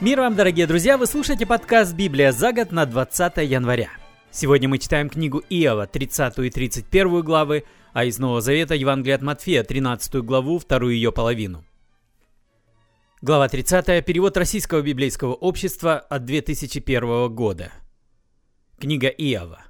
Мир вам, дорогие друзья! Вы слушаете подкаст «Библия за год» на 20 января. Сегодня мы читаем книгу Иова, 30 и 31 главы, а из Нового Завета Евангелие от Матфея, 13 главу, вторую ее половину. Глава 30, перевод Российского библейского общества от 2001 года. Книга Иова.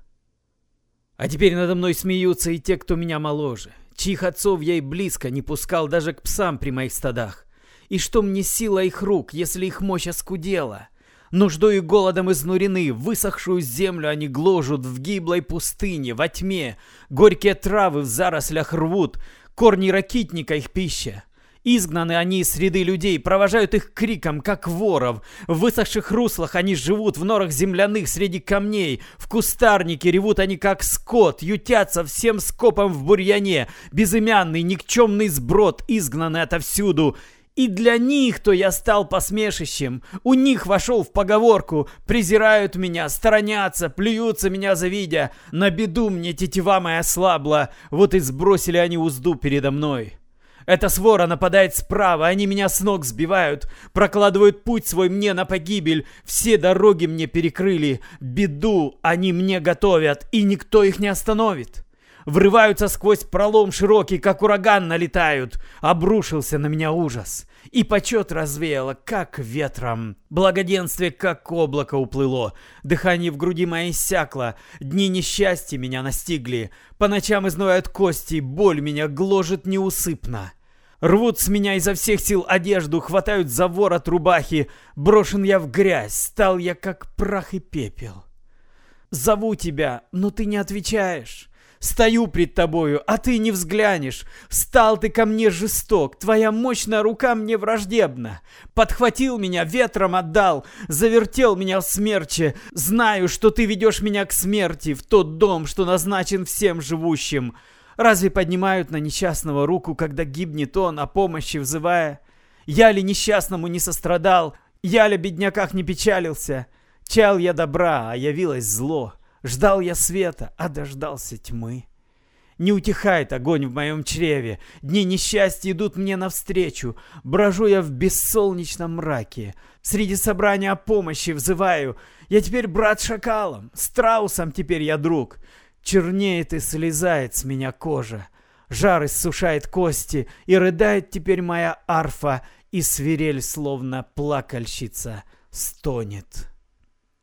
«А теперь надо мной смеются и те, кто меня моложе, чьих отцов я и близко не пускал даже к псам при моих стадах. И что мне сила их рук, если их мощь оскудела? Нуждой и голодом изнурены, высохшую землю они гложут в гиблой пустыне, во тьме. Горькие травы в зарослях рвут, корни ракитника их пища. Изгнаны они из среды людей, провожают их криком, как воров. В высохших руслах они живут, в норах земляных среди камней. В кустарнике ревут они, как скот, ютятся всем скопом в бурьяне. Безымянный, никчемный сброд, изгнанный отовсюду. И для них-то я стал посмешищем. У них вошел в поговорку. Презирают меня, сторонятся, плюются меня завидя. На беду мне тетива моя слабла. Вот и сбросили они узду передо мной. Эта свора нападает справа, они меня с ног сбивают, прокладывают путь свой мне на погибель, все дороги мне перекрыли, беду они мне готовят, и никто их не остановит врываются сквозь пролом широкий, как ураган налетают. Обрушился на меня ужас. И почет развеяло, как ветром. Благоденствие, как облако уплыло. Дыхание в груди моей иссякло. Дни несчастья меня настигли. По ночам изнывают кости, боль меня гложет неусыпно. Рвут с меня изо всех сил одежду, хватают за ворот рубахи. Брошен я в грязь, стал я как прах и пепел. Зову тебя, но ты не отвечаешь. Стою пред тобою, а ты не взглянешь. Стал ты ко мне жесток, твоя мощная рука мне враждебна. Подхватил меня, ветром отдал, завертел меня в смерче. Знаю, что ты ведешь меня к смерти, в тот дом, что назначен всем живущим. Разве поднимают на несчастного руку, когда гибнет он, о помощи взывая? Я ли несчастному не сострадал? Я ли бедняках не печалился? Чал я добра, а явилось зло. Ждал я света, а дождался тьмы. Не утихает огонь в моем чреве, дни несчастья идут мне навстречу, брожу я в бессолнечном мраке, среди собрания о помощи взываю, я теперь брат шакалом, страусом теперь я друг, чернеет и слезает с меня кожа, жар иссушает кости, и рыдает теперь моя арфа, и свирель, словно плакальщица, стонет.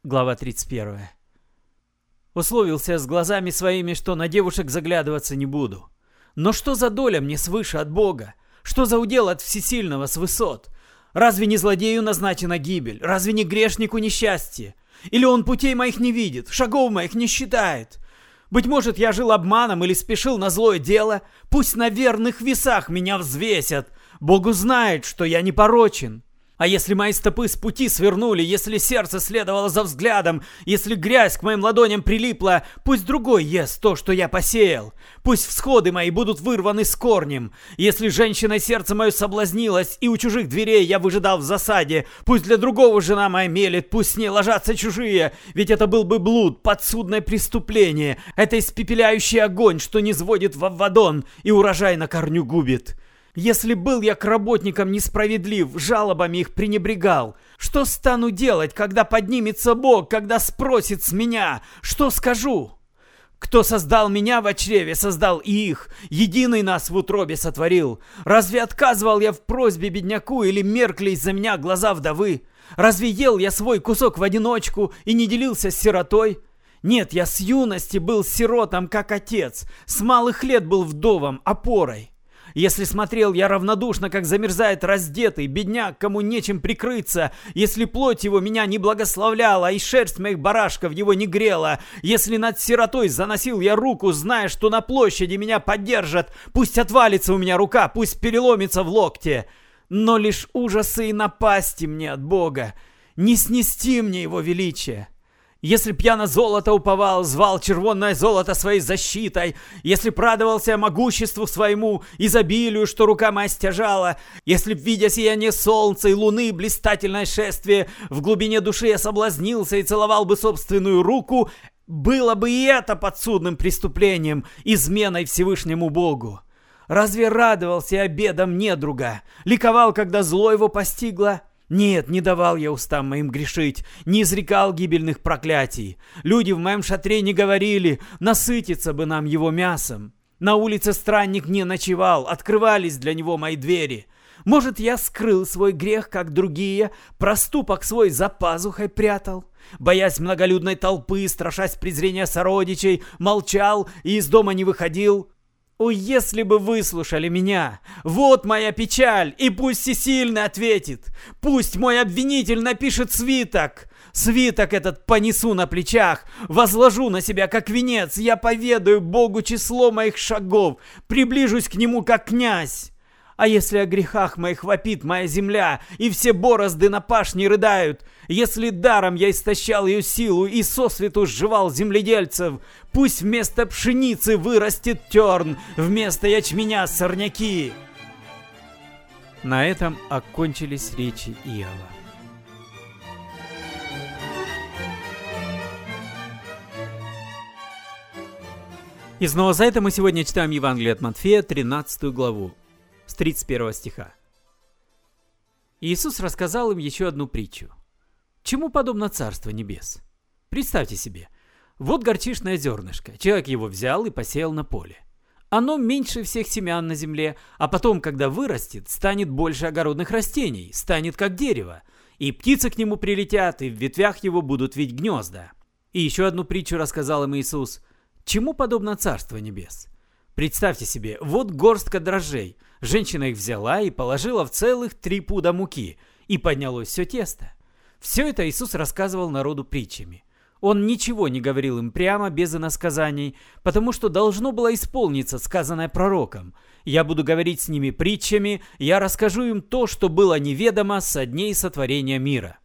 Глава 31 Условился с глазами своими, что на девушек заглядываться не буду. Но что за доля мне свыше от Бога? Что за удел от всесильного с высот? Разве не злодею назначена гибель? Разве не грешнику несчастье? Или он путей моих не видит, шагов моих не считает? Быть может, я жил обманом или спешил на злое дело? Пусть на верных весах меня взвесят. Богу знает, что я не порочен. А если мои стопы с пути свернули, если сердце следовало за взглядом, если грязь к моим ладоням прилипла, пусть другой ест то, что я посеял. Пусть всходы мои будут вырваны с корнем. Если женщина сердце мое соблазнилось, и у чужих дверей я выжидал в засаде, пусть для другого жена моя мелет, пусть с ней ложатся чужие, ведь это был бы блуд, подсудное преступление. Это испепеляющий огонь, что не сводит в Аввадон и урожай на корню губит. Если был я к работникам несправедлив, жалобами их пренебрегал, что стану делать, когда поднимется Бог, когда спросит с меня, что скажу? Кто создал меня в чреве, создал и их, единый нас в утробе сотворил. Разве отказывал я в просьбе бедняку или меркли из-за меня глаза вдовы? Разве ел я свой кусок в одиночку и не делился с сиротой? Нет, я с юности был сиротом, как отец, с малых лет был вдовом, опорой. Если смотрел я равнодушно, как замерзает раздетый бедняк, кому нечем прикрыться, если плоть его меня не благословляла, и шерсть моих барашков его не грела, если над сиротой заносил я руку, зная, что на площади меня поддержат, пусть отвалится у меня рука, пусть переломится в локте, но лишь ужасы и напасти мне от Бога, не снести мне его величие. Если б я на золото уповал, звал червонное золото своей защитой, если прадовался могуществу своему, изобилию, что рука моя стяжала, если б, видя сияние солнца и луны, блистательное шествие, в глубине души я соблазнился и целовал бы собственную руку, было бы и это подсудным преступлением, изменой Всевышнему Богу. Разве радовался обедом недруга? Ликовал, когда зло его постигло? Нет, не давал я устам моим грешить, не изрекал гибельных проклятий. Люди в моем шатре не говорили, насытиться бы нам его мясом. На улице странник не ночевал, открывались для него мои двери. Может, я скрыл свой грех, как другие, проступок свой за пазухой прятал? Боясь многолюдной толпы, страшась презрения сородичей, молчал и из дома не выходил? О, если бы выслушали меня! Вот моя печаль, и пусть всесильный ответит! Пусть мой обвинитель напишет свиток! Свиток этот понесу на плечах, возложу на себя как венец, я поведаю Богу число моих шагов, приближусь к нему как князь. А если о грехах моих вопит моя земля, и все борозды на пашне рыдают, если даром я истощал ее силу и сосвету сживал земледельцев, пусть вместо пшеницы вырастет терн, вместо ячменя сорняки. На этом окончились речи Иова. И снова за это мы сегодня читаем Евангелие от Матфея, 13 главу с 31 стиха. Иисус рассказал им еще одну притчу. Чему подобно Царство Небес? Представьте себе, вот горчишное зернышко, человек его взял и посеял на поле. Оно меньше всех семян на земле, а потом, когда вырастет, станет больше огородных растений, станет как дерево, и птицы к нему прилетят, и в ветвях его будут ведь гнезда. И еще одну притчу рассказал им Иисус. Чему подобно Царство Небес? Представьте себе, вот горстка дрожжей. Женщина их взяла и положила в целых три пуда муки, и поднялось все тесто. Все это Иисус рассказывал народу притчами. Он ничего не говорил им прямо, без иносказаний, потому что должно было исполниться сказанное пророком. «Я буду говорить с ними притчами, я расскажу им то, что было неведомо со дней сотворения мира».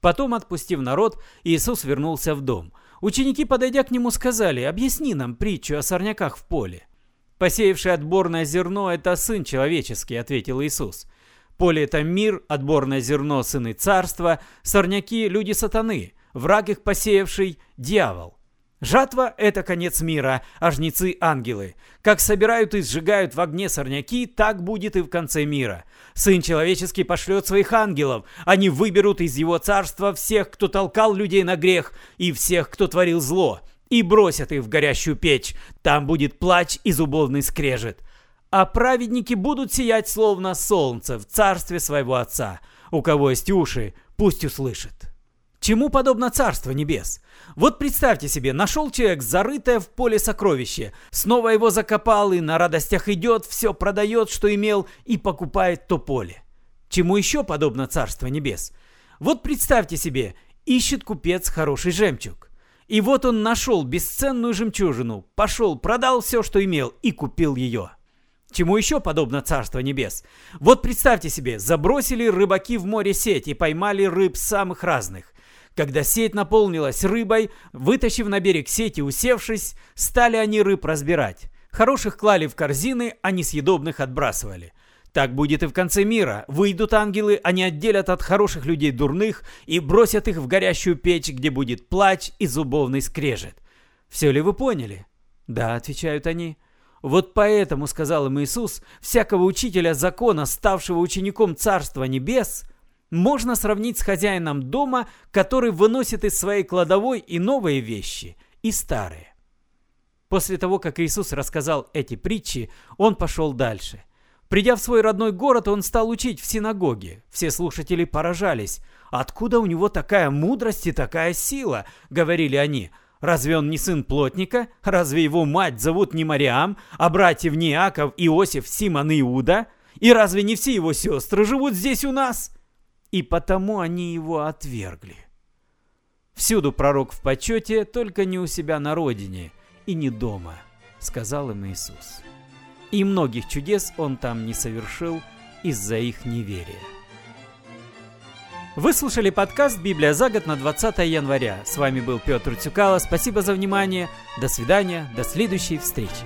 Потом, отпустив народ, Иисус вернулся в дом. Ученики, подойдя к нему, сказали, «Объясни нам притчу о сорняках в поле». «Посеявший отборное зерно – это Сын Человеческий», – ответил Иисус. «Поле – это мир, отборное зерно – сыны царства, сорняки – люди сатаны, враг их посеявший – дьявол». Жатва – это конец мира, а жнецы – ангелы. Как собирают и сжигают в огне сорняки, так будет и в конце мира. Сын человеческий пошлет своих ангелов. Они выберут из его царства всех, кто толкал людей на грех, и всех, кто творил зло и бросят их в горящую печь. Там будет плач и зубовный скрежет. А праведники будут сиять словно солнце в царстве своего Отца. У кого есть уши, пусть услышит. Чему подобно Царство Небес? Вот представьте себе, нашел человек зарытое в поле сокровище, снова его закопал и на радостях идет, все продает, что имел, и покупает то поле. Чему еще подобно Царство Небес? Вот представьте себе, ищет купец хороший жемчуг. И вот он нашел бесценную жемчужину, пошел, продал все, что имел, и купил ее. Чему еще подобно Царство Небес? Вот представьте себе, забросили рыбаки в море сеть и поймали рыб самых разных. Когда сеть наполнилась рыбой, вытащив на берег сеть и усевшись, стали они рыб разбирать. Хороших клали в корзины, а несъедобных отбрасывали. Так будет и в конце мира. Выйдут ангелы, они отделят от хороших людей дурных и бросят их в горящую печь, где будет плач и зубовный скрежет. Все ли вы поняли? Да, отвечают они. Вот поэтому, сказал им Иисус, всякого учителя закона, ставшего учеником Царства Небес, можно сравнить с хозяином дома, который выносит из своей кладовой и новые вещи, и старые. После того, как Иисус рассказал эти притчи, он пошел дальше – Придя в свой родной город, он стал учить в синагоге. Все слушатели поражались. «Откуда у него такая мудрость и такая сила?» — говорили они. «Разве он не сын плотника? Разве его мать зовут не Мариам, а братьев не Иаков, Иосиф, Симон и Иуда? И разве не все его сестры живут здесь у нас?» И потому они его отвергли. «Всюду пророк в почете, только не у себя на родине и не дома», — сказал им Иисус и многих чудес он там не совершил из-за их неверия. Вы слушали подкаст «Библия за год» на 20 января. С вами был Петр Цюкало. Спасибо за внимание. До свидания. До следующей встречи.